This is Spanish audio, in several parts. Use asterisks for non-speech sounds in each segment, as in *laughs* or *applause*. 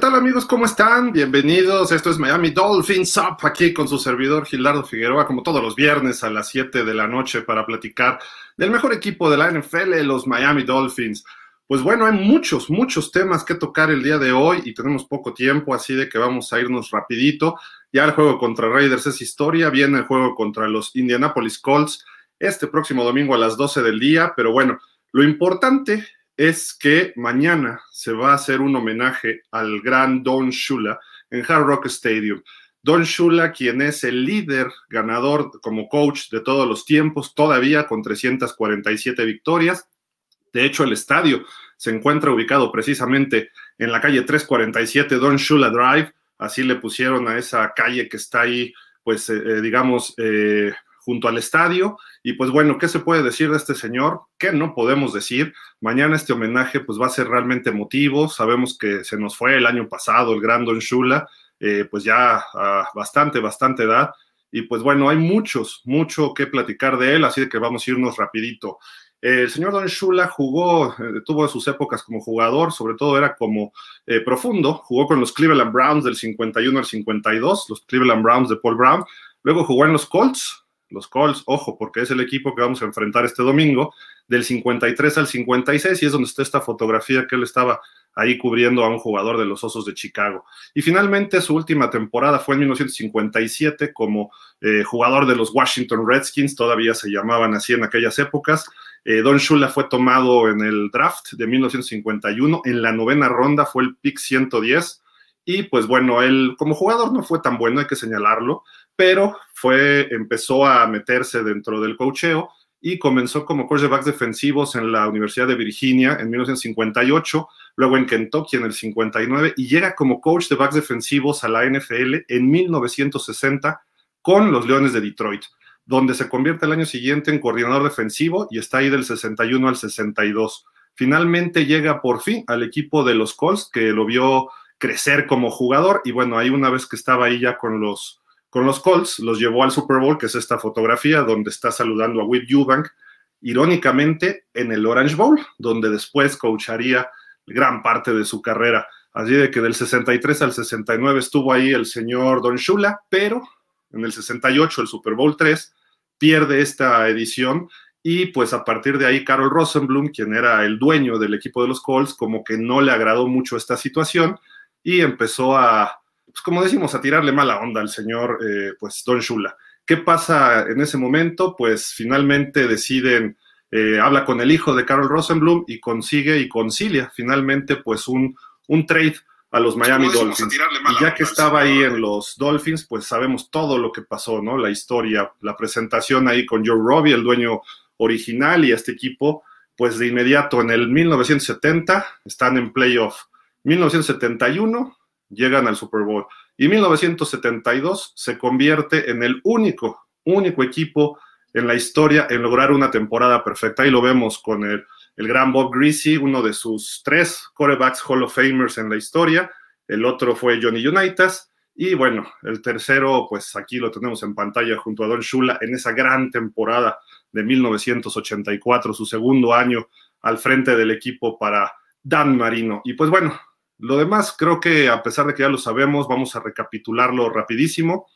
tal amigos? ¿Cómo están? Bienvenidos. Esto es Miami Dolphins Up aquí con su servidor Gilardo Figueroa, como todos los viernes a las 7 de la noche para platicar del mejor equipo de la NFL, los Miami Dolphins. Pues bueno, hay muchos, muchos temas que tocar el día de hoy y tenemos poco tiempo, así de que vamos a irnos rapidito. Ya el juego contra Raiders es historia, viene el juego contra los Indianapolis Colts este próximo domingo a las 12 del día, pero bueno, lo importante es que mañana se va a hacer un homenaje al gran Don Shula en Hard Rock Stadium. Don Shula, quien es el líder ganador como coach de todos los tiempos, todavía con 347 victorias. De hecho, el estadio se encuentra ubicado precisamente en la calle 347 Don Shula Drive. Así le pusieron a esa calle que está ahí, pues, eh, eh, digamos, eh, junto al estadio. Y pues bueno, ¿qué se puede decir de este señor? ¿Qué no podemos decir? Mañana este homenaje pues va a ser realmente emotivo. Sabemos que se nos fue el año pasado el gran Don Shula, eh, pues ya a bastante, bastante edad. Y pues bueno, hay muchos, mucho que platicar de él, así que vamos a irnos rapidito. El señor Don Shula jugó, eh, tuvo sus épocas como jugador, sobre todo era como eh, profundo, jugó con los Cleveland Browns del 51 al 52, los Cleveland Browns de Paul Brown, luego jugó en los Colts, los Colts, ojo, porque es el equipo que vamos a enfrentar este domingo, del 53 al 56, y es donde está esta fotografía que él estaba ahí cubriendo a un jugador de los Osos de Chicago. Y finalmente su última temporada fue en 1957 como eh, jugador de los Washington Redskins, todavía se llamaban así en aquellas épocas. Eh, Don Shula fue tomado en el draft de 1951, en la novena ronda fue el pick 110. Y pues bueno, él como jugador no fue tan bueno, hay que señalarlo pero fue, empezó a meterse dentro del cocheo y comenzó como coach de backs defensivos en la Universidad de Virginia en 1958, luego en Kentucky en el 59 y llega como coach de backs defensivos a la NFL en 1960 con los Leones de Detroit, donde se convierte el año siguiente en coordinador defensivo y está ahí del 61 al 62. Finalmente llega por fin al equipo de los Colts, que lo vio crecer como jugador y bueno, ahí una vez que estaba ahí ya con los con los Colts, los llevó al Super Bowl, que es esta fotografía donde está saludando a Whip Eubank, irónicamente en el Orange Bowl, donde después coacharía gran parte de su carrera. Así de que del 63 al 69 estuvo ahí el señor Don Shula, pero en el 68, el Super Bowl 3, pierde esta edición y pues a partir de ahí Carol Rosenblum, quien era el dueño del equipo de los Colts, como que no le agradó mucho esta situación y empezó a pues como decimos, a tirarle mala onda al señor, eh, pues, Don Shula. ¿Qué pasa en ese momento? Pues finalmente deciden, eh, habla con el hijo de Carol Rosenblum y consigue y concilia finalmente, pues, un, un trade a los Miami Dolphins. Y ya que estaba ahí en los Dolphins, pues sabemos todo lo que pasó, ¿no? La historia, la presentación ahí con Joe Robbie, el dueño original, y este equipo, pues de inmediato en el 1970 están en playoff. 1971 llegan al Super Bowl. Y 1972 se convierte en el único, único equipo en la historia en lograr una temporada perfecta. Ahí lo vemos con el, el gran Bob Greasy, uno de sus tres quarterbacks Hall of Famers en la historia. El otro fue Johnny Unitas. Y bueno, el tercero, pues aquí lo tenemos en pantalla junto a Don Shula en esa gran temporada de 1984, su segundo año al frente del equipo para Dan Marino. Y pues bueno, lo demás, creo que a pesar de que ya lo sabemos, vamos a recapitularlo rapidísimo.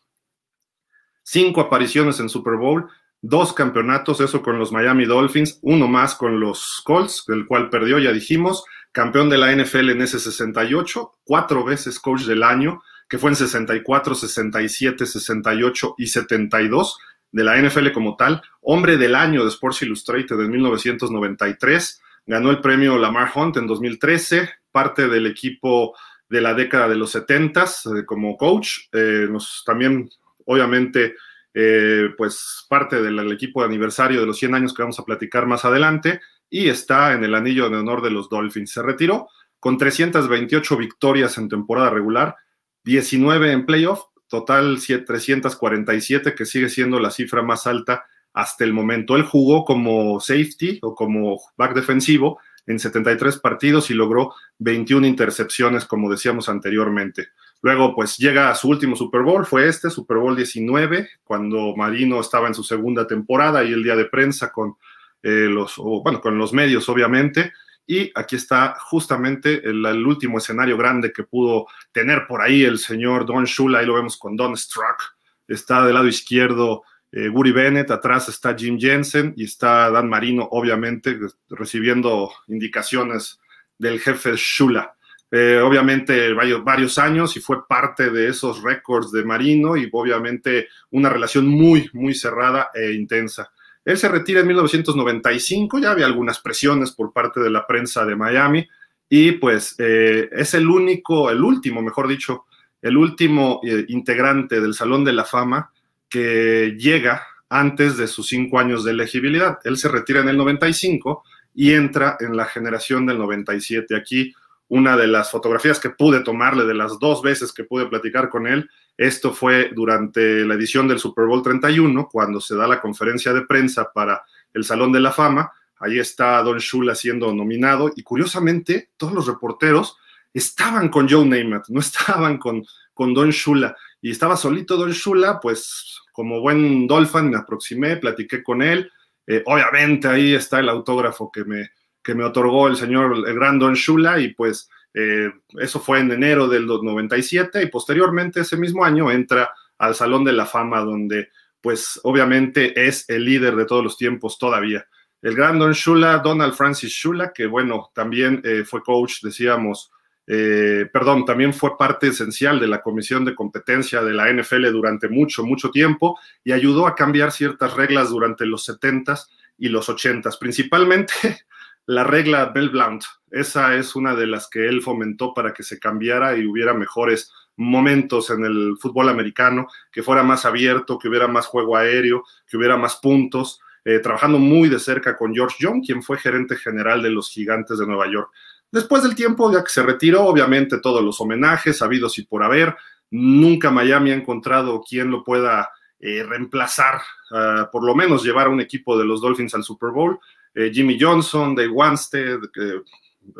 Cinco apariciones en Super Bowl, dos campeonatos, eso con los Miami Dolphins, uno más con los Colts, del cual perdió, ya dijimos, campeón de la NFL en ese 68, cuatro veces coach del año, que fue en 64, 67, 68 y 72 de la NFL como tal, hombre del año de Sports Illustrated en 1993, ganó el premio Lamar Hunt en 2013, parte del equipo de la década de los 70 eh, como coach. Eh, nos, también, obviamente, eh, pues parte del, equipo de aniversario de los 100 años que vamos a platicar más adelante y está en el anillo de honor de los Dolphins. Se retiró con 328 victorias en temporada regular, 19 en playoff, total 347, que sigue siendo la cifra más alta hasta el momento. Él jugó como safety o como back defensivo en 73 partidos y logró 21 intercepciones, como decíamos anteriormente. Luego, pues llega a su último Super Bowl, fue este, Super Bowl 19, cuando Marino estaba en su segunda temporada y el día de prensa con eh, los, bueno, con los medios, obviamente. Y aquí está justamente el, último escenario grande que pudo tener por ahí el señor Don Shula, ahí lo vemos con Don Struck, está del lado izquierdo eh, Guri Bennett, atrás está Jim Jensen y está Dan Marino, obviamente, recibiendo indicaciones del jefe Shula. Eh, obviamente varios, varios años y fue parte de esos récords de Marino y obviamente una relación muy, muy cerrada e intensa. Él se retira en 1995, ya había algunas presiones por parte de la prensa de Miami y pues eh, es el único, el último, mejor dicho, el último eh, integrante del Salón de la Fama que llega antes de sus cinco años de elegibilidad. Él se retira en el 95 y entra en la generación del 97. Aquí una de las fotografías que pude tomarle de las dos veces que pude platicar con él esto fue durante la edición del Super Bowl 31, cuando se da la conferencia de prensa para el Salón de la Fama. Ahí está Don Shula siendo nominado y curiosamente todos los reporteros estaban con Joe Namath, no estaban con, con Don Shula. Y estaba solito Don Shula, pues como buen Dolphin me aproximé, platiqué con él. Eh, obviamente ahí está el autógrafo que me, que me otorgó el señor el gran Don Shula y pues eh, eso fue en enero del 97 y posteriormente ese mismo año entra al Salón de la Fama donde pues obviamente es el líder de todos los tiempos todavía. El gran Don Shula, Donald Francis Shula, que bueno, también eh, fue coach, decíamos, eh, perdón, también fue parte esencial de la comisión de competencia de la NFL durante mucho, mucho tiempo y ayudó a cambiar ciertas reglas durante los 70s y los 80s, principalmente *laughs* la regla Bell Blount. Esa es una de las que él fomentó para que se cambiara y hubiera mejores momentos en el fútbol americano, que fuera más abierto, que hubiera más juego aéreo, que hubiera más puntos, eh, trabajando muy de cerca con George Young, quien fue gerente general de los Gigantes de Nueva York. Después del tiempo, ya que se retiró, obviamente todos los homenajes habidos y por haber, nunca Miami ha encontrado quien lo pueda eh, reemplazar, ah, por lo menos llevar a un equipo de los Dolphins al Super Bowl. Eh, Jimmy Johnson, Dave Wanstead,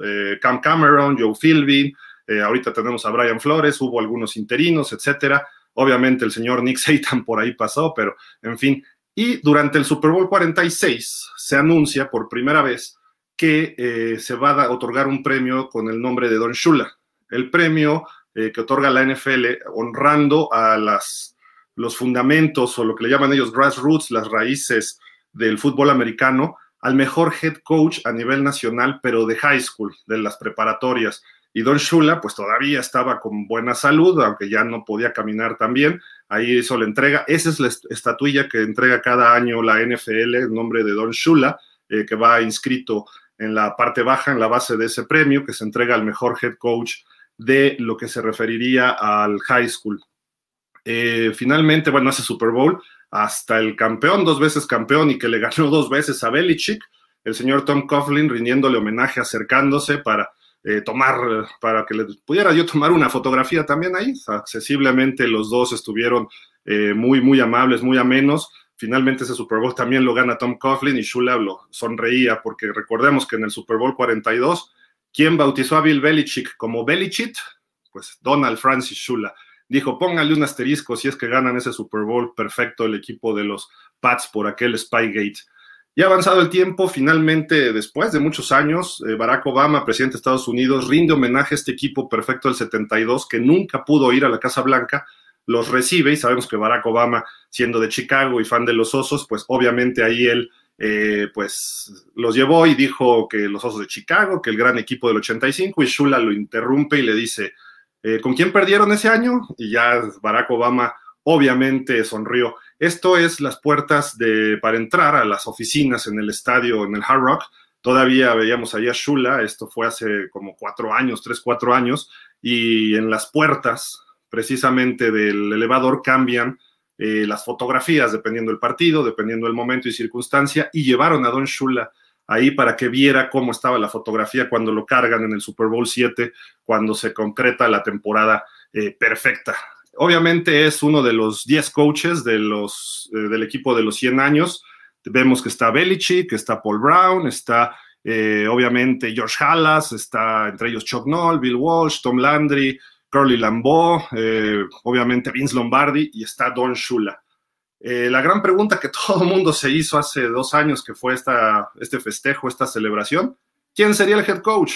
eh, Cam Cameron, Joe Philby, eh, ahorita tenemos a Brian Flores, hubo algunos interinos, etcétera. Obviamente el señor Nick *laughs* Satan por ahí pasó, pero en fin. Y durante el Super Bowl 46 se anuncia por primera vez que se va a otorgar un premio con el nombre de Don Shula. El premio que otorga la NFL honrando a las, los fundamentos o lo que le llaman ellos grassroots, las raíces del fútbol americano, al mejor head coach a nivel nacional, pero de high school, de las preparatorias. Y Don Shula, pues todavía estaba con buena salud, aunque ya no podía caminar tan bien. Ahí hizo la entrega. Esa es la estatuilla que entrega cada año la NFL, en nombre de Don Shula, eh, que va inscrito en la parte baja, en la base de ese premio, que se entrega al mejor head coach de lo que se referiría al high school. Eh, finalmente, bueno, ese Super Bowl hasta el campeón, dos veces campeón y que le ganó *laughs* dos veces a Belichick, el señor Tom Coughlin rindiéndole homenaje, acercándose para eh, tomar, para que le pudiera yo tomar una fotografía también ahí. Accesiblemente los dos estuvieron eh, muy, muy amables, muy amenos. Finalmente ese Super Bowl también lo gana Tom Coughlin y Shula lo sonreía porque recordemos que en el Super Bowl 42, ¿quién bautizó a Bill Belichick como Belichick? Pues Donald Francis Shula dijo, póngale un asterisco si es que ganan ese Super Bowl perfecto el equipo de los Pats por aquel Spygate. Y avanzado el tiempo, finalmente, después de muchos años, eh, Barack Obama, presidente de Estados Unidos, rinde homenaje a este equipo perfecto del 72 que nunca pudo ir a la Casa Blanca, los recibe y sabemos que Barack Obama, siendo de Chicago y fan de los Osos, pues obviamente ahí él eh, pues los llevó y dijo que los Osos de Chicago, que el gran equipo del 85 y Shula lo interrumpe y le dice, eh, ¿Con quién perdieron ese año? Y ya Barack Obama obviamente sonrió. Esto es las puertas de, para entrar a las oficinas en el estadio, en el Hard Rock. Todavía veíamos allá Shula, esto fue hace como cuatro años, tres, cuatro años, y en las puertas precisamente del elevador cambian eh, las fotografías dependiendo del partido, dependiendo del momento y circunstancia, y llevaron a Don Shula ahí para que viera cómo estaba la fotografía cuando lo cargan en el Super Bowl 7, cuando se concreta la temporada eh, perfecta. Obviamente es uno de los 10 coaches eh, del equipo de los 100 años. Vemos que está Belichick, que está Paul Brown, está obviamente George Halas, está entre ellos Chuck Noll, Bill Walsh, Tom Landry, Curly Lambeau, obviamente Vince Lombardi y está Don Shula. Eh, la gran pregunta que *laughs* todo el mundo se hizo hace dos años, que fue esta, este festejo, esta celebración, ¿Quién sería el head coach?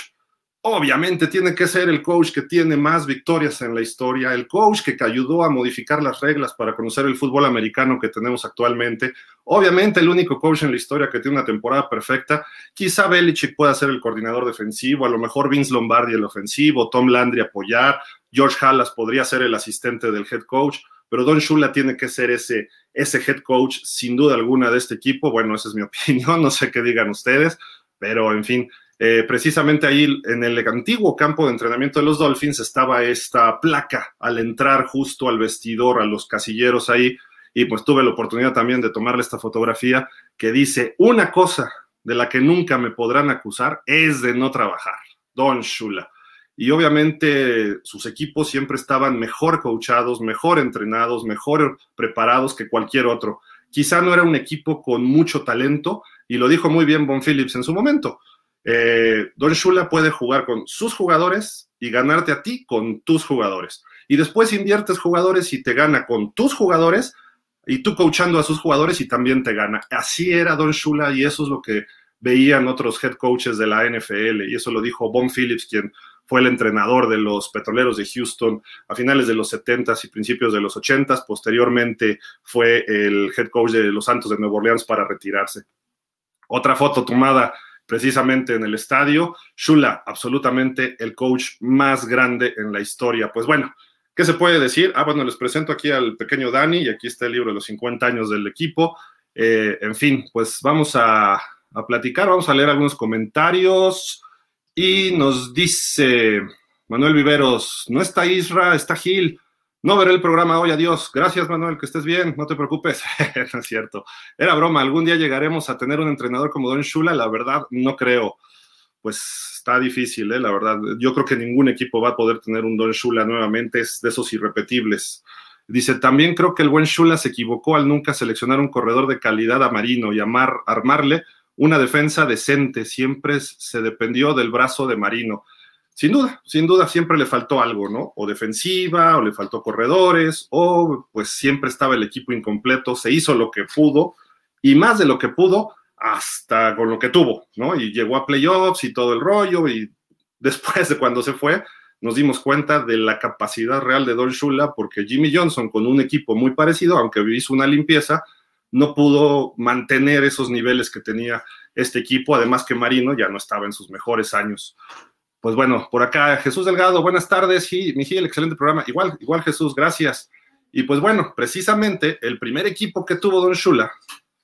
Obviamente tiene que ser el coach que tiene más victorias en la historia, el coach que ayudó a modificar las reglas para conocer el fútbol americano que tenemos actualmente. Obviamente el único coach en la historia que tiene una temporada perfecta. Quizá Belichick pueda ser el coordinador defensivo, a lo mejor Vince Lombardi el ofensivo, Tom Landry apoyar, George Hallas podría ser el asistente del head coach, pero Don Shula tiene que ser ese, ese head coach sin duda alguna de este equipo. Bueno, esa es mi *laughs* opinión, no sé qué digan ustedes, pero en fin, eh, precisamente ahí en el antiguo campo de entrenamiento de los Dolphins estaba esta placa al entrar justo al vestidor, a los casilleros ahí, y pues tuve la oportunidad también de tomarle esta fotografía que dice, una cosa de la que nunca me podrán acusar es de no trabajar, Don Shula. Y obviamente sus equipos siempre estaban mejor coachados, mejor entrenados, mejor preparados que cualquier otro. Quizá no era un equipo con mucho talento, y lo dijo muy bien Bon Phillips en su momento eh, Don Shula puede jugar con sus jugadores y ganarte a ti con tus jugadores. Y después inviertes jugadores y te gana con tus jugadores y tú coachando a sus jugadores y también te gana. Así era Don Shula y eso es lo que veían otros head coaches de la NFL y eso lo dijo Bon Phillips, quien fue el entrenador de los Petroleros de Houston a finales de los 70s y principios de los 80s. Posteriormente fue el head coach de los Santos de Nueva Orleans para retirarse. Otra foto tomada precisamente en el estadio. Shula, absolutamente el coach más grande en la historia. Pues bueno, ¿qué se puede decir? Ah, bueno, les presento aquí al pequeño Dani y aquí está el libro de los 50 años del equipo. Eh, en fin, pues vamos a, a platicar, vamos a leer algunos comentarios y nos dice Manuel Viveros, no está Isra, está Gil. No veré el programa hoy, adiós. Gracias, Manuel, que estés bien, no te preocupes. *laughs* no es cierto. Era broma, algún día llegaremos a tener un entrenador como Don Shula, la verdad, no creo. Pues está difícil, ¿eh? la verdad. Yo creo que ningún equipo va a poder tener un Don Shula nuevamente, es de esos irrepetibles. Dice, también creo que el buen Shula se equivocó al nunca seleccionar un corredor de calidad a Marino y amar, armarle una defensa decente. Siempre se dependió del brazo de Marino sin duda, sin duda siempre le faltó algo, ¿no? O defensiva, o le faltó corredores, o pues siempre estaba el equipo incompleto, se hizo lo que pudo, y más de lo que pudo, hasta con lo que tuvo, ¿no? Y llegó a playoffs y todo el rollo, y después de cuando se fue, nos dimos cuenta de la capacidad real de Don Shula, porque Jimmy Johnson, con un equipo muy parecido, aunque hizo una limpieza, no pudo mantener esos niveles que tenía este equipo, además que Marino ya no estaba en sus mejores años. Pues bueno, por acá Jesús Delgado, buenas tardes, y Miguel, excelente programa. Igual, igual Jesús, gracias. Y pues bueno, precisamente el primer equipo que tuvo Don Shula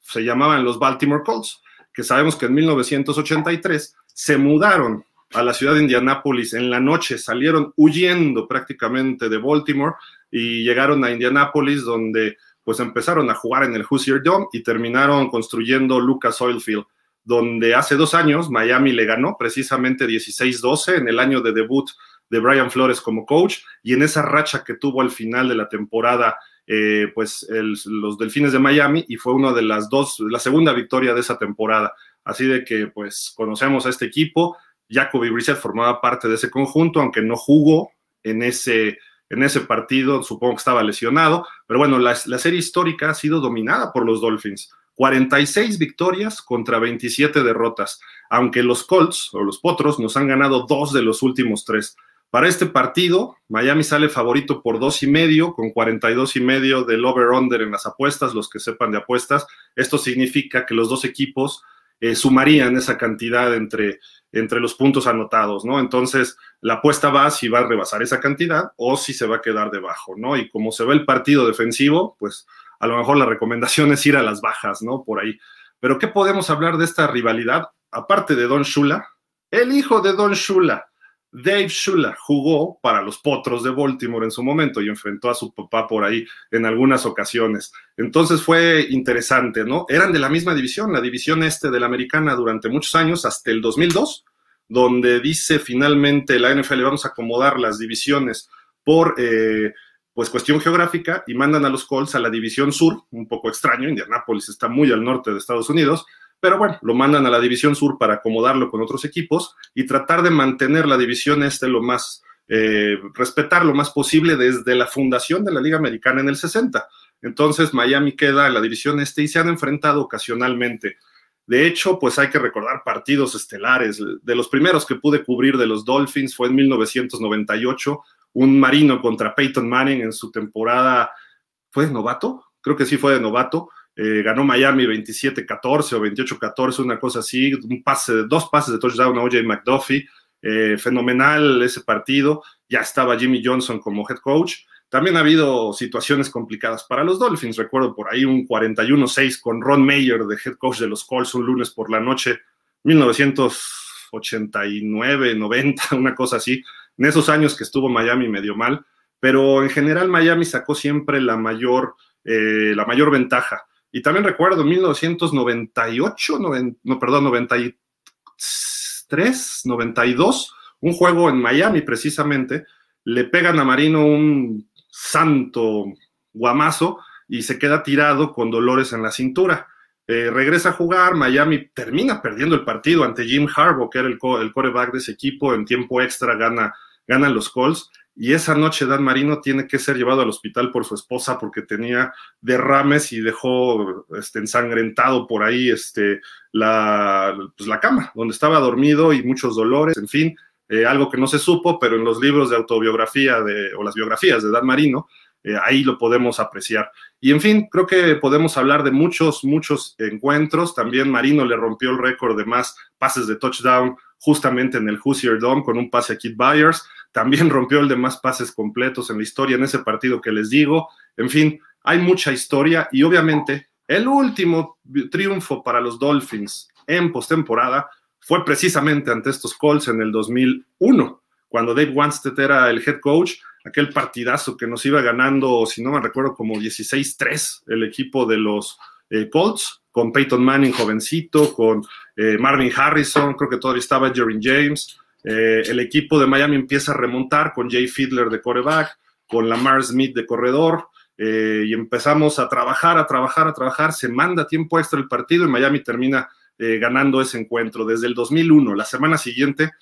se llamaban los Baltimore Colts, que sabemos que en 1983 se mudaron a la ciudad de Indianápolis en la noche, salieron huyendo prácticamente de Baltimore y llegaron a Indianápolis donde pues empezaron a jugar en el Hoosier Dome y terminaron construyendo Lucas Oil Field donde hace dos años Miami le ganó precisamente 16-12 en el año de debut de Brian Flores como coach y en esa racha que tuvo al final de la temporada eh, pues los Delfines de Miami y fue una de las dos, la segunda victoria de esa temporada. Así de que pues conocemos a este equipo, Jacoby Brissett formaba parte de ese conjunto, aunque no jugó en ese, en ese partido, supongo que estaba lesionado, pero bueno, la, serie histórica ha sido dominada por los Dolphins 46 victorias contra 27 derrotas, aunque los Colts o los Potros nos han ganado dos de los últimos tres. Para este partido, Miami sale favorito por dos y medio, con 42 y medio del over-under en las apuestas, los que sepan de apuestas. Esto significa que los dos equipos eh, sumarían esa cantidad entre, entre los puntos anotados, ¿no? Entonces, la apuesta va si va a rebasar esa cantidad o si se va a quedar debajo, ¿no? Y como se ve el partido defensivo, pues a lo mejor la recomendación *laughs* es ir a las bajas, ¿no? Por ahí. Pero ¿qué podemos hablar de esta rivalidad? Aparte de Don Shula, el hijo de Don Shula, Dave Shula, jugó para los Potros de Baltimore en su momento y enfrentó a su papá por ahí en algunas ocasiones. Entonces fue interesante, ¿no? Eran de la misma división, la división este de la americana durante muchos años, hasta el 2002, donde dice finalmente la NFL vamos a acomodar las divisiones por... Eh, pues cuestión geográfica y mandan a los Colts a la división sur, un poco extraño, Indianápolis está muy al norte de Estados Unidos, pero bueno, lo mandan a la división sur para acomodarlo con otros equipos y tratar de mantener la división este lo más, eh, respetar lo más posible desde la fundación de la Liga Americana en el 60. Entonces Miami queda en la división este y se han enfrentado ocasionalmente. De hecho, pues hay que recordar partidos estelares. De los primeros que pude cubrir de los Dolphins fue en 1998, un marino contra Peyton Manning en su temporada, ¿fue de novato? Creo que sí fue de novato. Eh, ganó Miami 27-14 o 28-14, una cosa así, un pase, dos pases de touchdown a OJ McDuffie. Eh, fenomenal ese partido. Ya estaba Jimmy Johnson como head coach. También ha habido situaciones complicadas para los Dolphins. Recuerdo por ahí un 41-6 con Ron Mayer de head coach de los Colts un lunes por la noche, 1989, 90, *laughs* una cosa así. En esos años que estuvo Miami medio mal, pero en general Miami sacó siempre la mayor, eh, la mayor ventaja. Y también recuerdo en 1998, no, perdón, 93, 92, un juego en Miami precisamente, le pegan a Marino un santo guamazo y se queda tirado con dolores en la cintura. Eh, regresa a jugar, Miami termina perdiendo el partido ante Jim Harbaugh, que era el, el coreback de ese equipo, en tiempo extra gana, ganan los Colts, y esa noche Dan Marino tiene que ser llevado al hospital por su esposa porque tenía derrames y dejó este, ensangrentado por ahí este, la, pues, cama, donde estaba dormido y muchos dolores, en fin, eh, algo que no se supo, pero en los libros de autobiografía o las biografías de Dan Marino, eh, ahí lo podemos apreciar. Y en fin, creo que podemos hablar de muchos, muchos encuentros. También Marino le rompió el récord de más pases de touchdown justamente en el Hoosier Dome con un pase a Kid Byers. También rompió el de más pases completos en la historia en ese partido que les digo. En fin, hay mucha historia y obviamente el último triunfo para los Dolphins en postemporada fue precisamente ante estos Colts en el 2001, cuando Dave Wanstead era el head coach, aquel partidazo que nos iba ganando, si no me recuerdo, como 16-3 el equipo de los eh, Colts, con Peyton Manning jovencito, con eh, Marvin Harrison, creo que todavía estaba Jerry James. Eh, el equipo de Miami empieza a remontar con Jay Fiedler de coreback, con Lamar Smith de corredor, y empezamos a trabajar, a trabajar, a trabajar. Se manda tiempo extra el partido y Miami termina eh, ganando ese encuentro. Desde el 2001, la semana siguiente,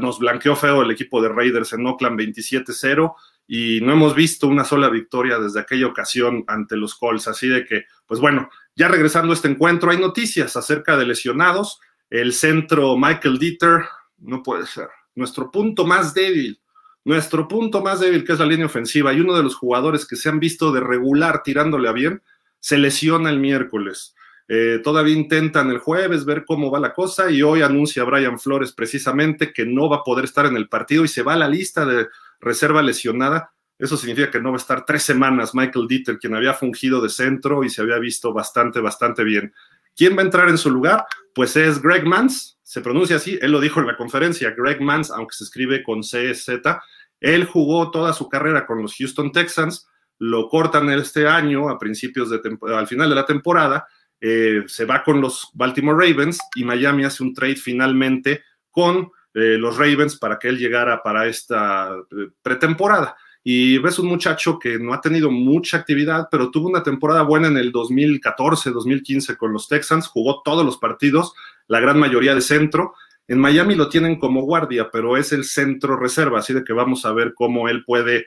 nos blanqueó feo el equipo de Raiders en Oakland 27-0 y no hemos visto una sola victoria desde aquella ocasión ante los Colts. Así de que, pues bueno, ya regresando a este encuentro, hay noticias acerca de lesionados. El centro Michael Dieter, no puede ser, nuestro punto más débil, nuestro punto más débil que es la línea ofensiva y uno de los jugadores que se han visto de regular tirándole a bien, se lesiona el miércoles. Eh, todavía intentan el jueves ver cómo va la cosa y hoy anuncia Brian Flores precisamente que no va a poder estar en el partido y se va a la lista de reserva lesionada. Eso significa que no va a estar tres semanas Michael Dieter, quien había fungido de centro y se había visto bastante, bastante bien. ¿Quién va a entrar en su lugar? Pues es Greg Mans, se pronuncia así, él lo dijo en la conferencia, Greg Mans, aunque se escribe con CZ, él jugó toda su carrera con los Houston Texans, lo cortan este año, a principios de al final de la temporada, eh, se va con los Baltimore Ravens y Miami hace un trade finalmente con eh, los Ravens para que él llegara para esta eh, pretemporada. Y ves un muchacho que no ha tenido mucha actividad, pero tuvo una temporada buena en el 2014, 2015 con los Texans, jugó todos los partidos, la gran mayoría de centro. En Miami lo tienen como guardia, pero es el centro reserva, así de que vamos a ver cómo él puede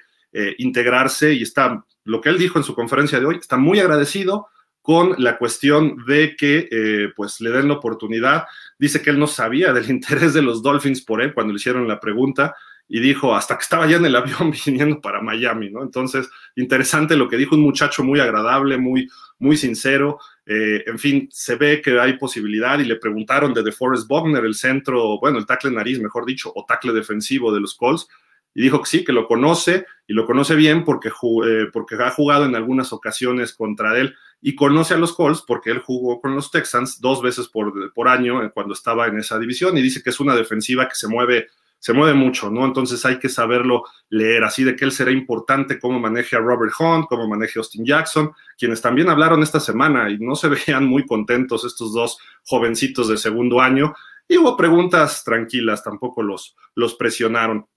integrarse y está, lo que él dijo en su conferencia de hoy, está muy agradecido, con la cuestión de que eh, pues le den la oportunidad. Dice que él no sabía del *laughs* interés de los Dolphins por él cuando le hicieron la pregunta y dijo hasta que estaba ya en el avión *laughs* viniendo para Miami, ¿no? Entonces, interesante lo que dijo un muchacho muy agradable, muy, muy sincero. Eh, en fin, se ve que hay posibilidad y le preguntaron de DeForest Bogner, el centro, bueno, el tackle nariz, mejor dicho, o tackle defensivo de los Colts, y dijo que sí, que lo conoce y lo conoce bien porque, eh, porque ha jugado en algunas ocasiones contra él y conoce a los Colts porque él jugó con los Texans dos veces por, por año cuando estaba en esa división y dice que es una defensiva que se mueve, se mueve mucho, ¿no? Entonces hay que saberlo leer, así de que él será importante cómo maneje a Robert Hunt, cómo maneje a Austin Jackson, quienes también hablaron esta semana y no se *laughs* veían muy contentos estos dos jovencitos de segundo año. Y hubo preguntas tranquilas, tampoco los, los presionaron.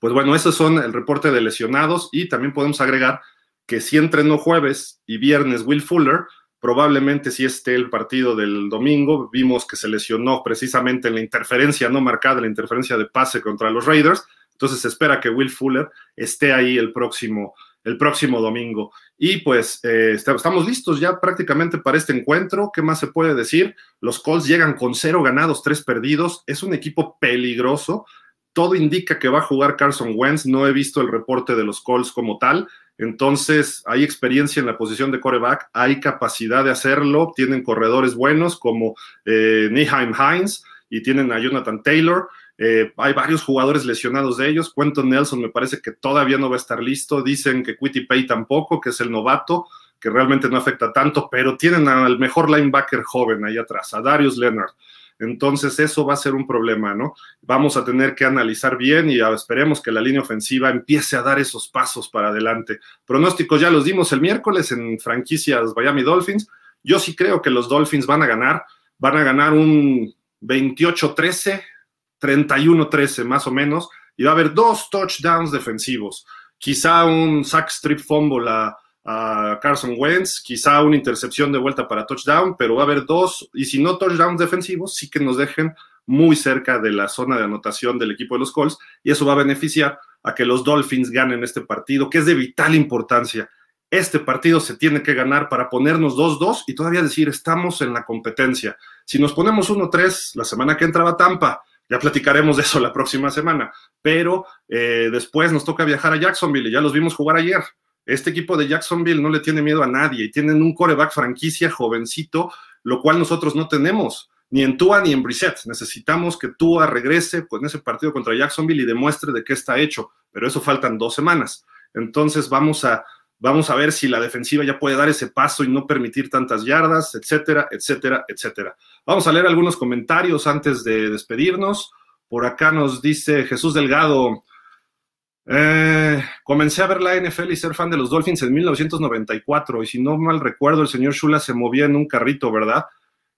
Pues bueno, esos son el reporte de lesionados y también podemos agregar que si entrenó jueves y viernes Will Fuller, probablemente si esté el partido del domingo, vimos que se lesionó precisamente en la interferencia no marcada, la interferencia de pase contra los Raiders, entonces se espera que Will Fuller esté ahí el próximo, el próximo domingo. Y pues eh, estamos listos ya prácticamente para este encuentro. ¿Qué más se puede decir? Los Colts llegan con cero ganados, tres perdidos. Es un equipo peligroso. Todo indica que va a jugar Carson Wentz. No he visto el reporte de los Colts como tal. Entonces, hay experiencia en la posición de coreback, hay capacidad de hacerlo, tienen corredores buenos como eh, Hines y tienen a Jonathan Taylor. Eh, hay varios jugadores lesionados de ellos. Quentin Nelson me parece que todavía no va a estar listo. Dicen que Quitty Pay tampoco, que es el novato, que realmente no afecta tanto, pero tienen al mejor linebacker joven ahí atrás, a Darius Leonard. Entonces eso va a ser un problema, ¿no? Vamos a tener que analizar bien y esperemos que la línea ofensiva empiece a dar esos pasos para adelante. Pronósticos ya los dimos el miércoles en franquicias Miami Dolphins. Yo sí creo que los Dolphins van a ganar, van a ganar un 28-13, 31-13 más o menos, y va a haber dos touchdowns defensivos. Quizá un sack strip fumble a a Carson Wentz, quizá una intercepción de vuelta para touchdown, pero va a haber dos, y si no touchdowns defensivos, sí que nos dejen muy cerca de la zona de anotación del equipo de los Colts, y eso va a beneficiar a que los Dolphins ganen este partido, que es de vital importancia. Este partido se tiene que ganar para ponernos 2-2 y todavía decir, estamos en la competencia. Si nos ponemos 1-3 la semana que entraba Tampa, ya platicaremos de eso la próxima semana, pero eh, después nos toca viajar a Jacksonville y ya los vimos jugar ayer. Este equipo de Jacksonville no le tiene miedo a nadie y tienen un coreback franquicia jovencito, lo cual nosotros no tenemos, ni en Tua ni en Brissett. Necesitamos que Tua regrese con ese partido contra Jacksonville y demuestre de qué está hecho, pero eso faltan dos semanas. Entonces vamos a, vamos a ver si la defensiva ya puede dar ese paso y no permitir tantas yardas, etcétera, etcétera, etcétera. Vamos a leer algunos comentarios antes de despedirnos. Por acá nos dice Jesús Delgado, eh, comencé a ver la NFL y ser fan de los Dolphins en 1994 y si no mal recuerdo el señor Shula se movía en un carrito, ¿verdad?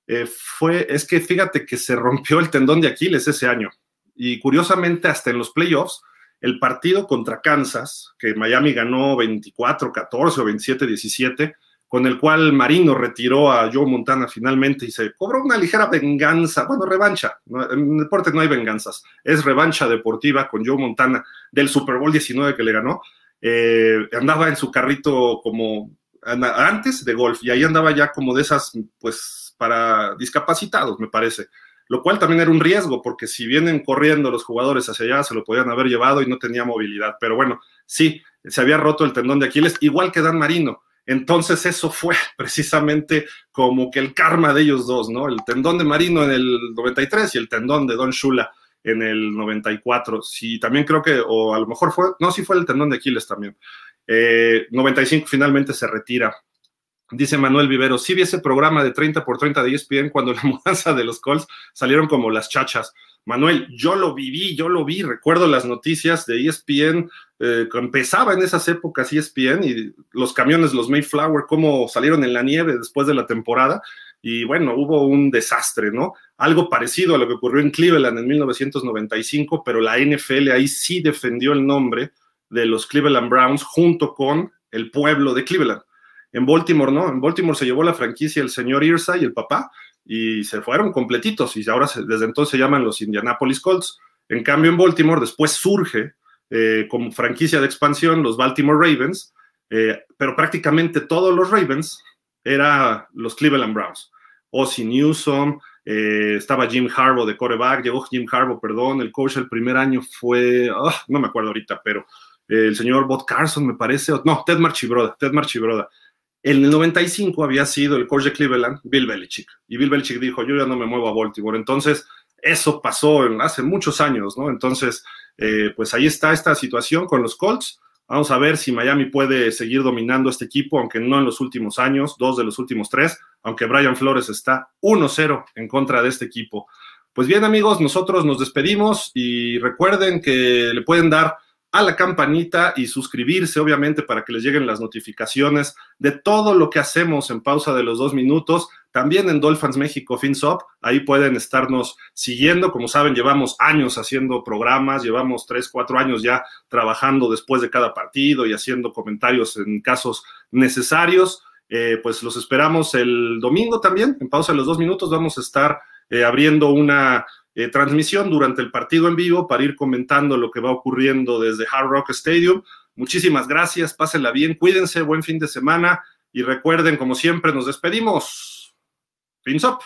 Eh, fue, es que fíjate que se rompió el tendón de Aquiles ese año y curiosamente hasta en los playoffs el partido contra Kansas, que Miami ganó 24-14 o 27-17, con el cual Marino retiró a Joe Montana finalmente y se cobró una ligera venganza, bueno, revancha, en deporte no hay venganzas, es revancha deportiva con Joe Montana del Super Bowl 19 que le ganó, eh, andaba en su carrito como antes de golf y ahí andaba ya como de esas, pues, para discapacitados, me parece, lo cual también era un riesgo, porque si vienen corriendo los jugadores hacia allá, se lo podían haber llevado y no tenía movilidad, pero bueno, sí, se había roto el tendón de Aquiles, igual que Dan Marino entonces eso fue precisamente como que el karma de ellos dos, ¿no? El tendón de Marino en el 93 y el tendón de Don Shula en el 94. Sí, también creo que, o a lo mejor fue, no, sí fue el tendón de Aquiles también. 95 eh, finalmente se retira. Dice Manuel Vivero, sí vi ese programa de 30 por 30 de ESPN cuando la *laughs* mudanza de los Colts salieron como las chachas. Manuel, yo lo viví, yo lo vi, recuerdo las noticias de ESPN, eh, empezaba en esas épocas ESPN y los camiones, los Mayflower, cómo salieron en la nieve después de la temporada. Y bueno, hubo un desastre, ¿no? Algo parecido a lo que ocurrió en Cleveland en 1995, pero la NFL ahí sí defendió el nombre de los Cleveland Browns junto con el pueblo de Cleveland. En Baltimore, ¿no? En Baltimore se llevó la franquicia el señor Irsa y el papá, y se fueron completitos y ahora desde entonces se llaman los Indianapolis Colts. En cambio, en Baltimore después surge eh, como franquicia de expansión los Baltimore Ravens, eh, pero prácticamente todos los Ravens eran los Cleveland Browns. Ozzie Newsom, eh, estaba Jim Harbaugh de coreback, llegó Jim Harbaugh, perdón, el coach el primer año fue, ah, no me acuerdo ahorita, pero el señor Bob Carson me parece, no, Ted Marchibroda, Ted Marchibroda. En el 95 había sido el coach de Cleveland, Bill Belichick. Y Bill Belichick dijo, yo ya no me muevo a Baltimore. Entonces, eso pasó hace muchos años, ¿no? Entonces, eh, pues ahí está esta situación con los Colts. Vamos a ver si Miami puede seguir dominando este equipo, aunque no en los últimos años, dos de los últimos tres, aunque Brian Flores está 1-0 en contra de este equipo. Pues bien, amigos, nosotros nos despedimos y recuerden que le pueden dar a la campanita y suscribirse, obviamente, para que les lleguen las notificaciones de todo lo que hacemos en pausa de los dos minutos. También en Dolphins México FinSop, ahí pueden estarnos siguiendo. Como saben, llevamos años haciendo programas, llevamos tres, cuatro años ya trabajando después de cada partido y haciendo comentarios en casos necesarios. Eh, pues los esperamos el domingo también, en pausa de los dos minutos. Vamos a estar eh, abriendo una eh, transmisión durante el partido en vivo para ir comentando lo que va ocurriendo desde Hard Rock Stadium. Muchísimas gracias, pásenla bien, cuídense, buen fin de semana y recuerden, como siempre, nos despedimos. Up.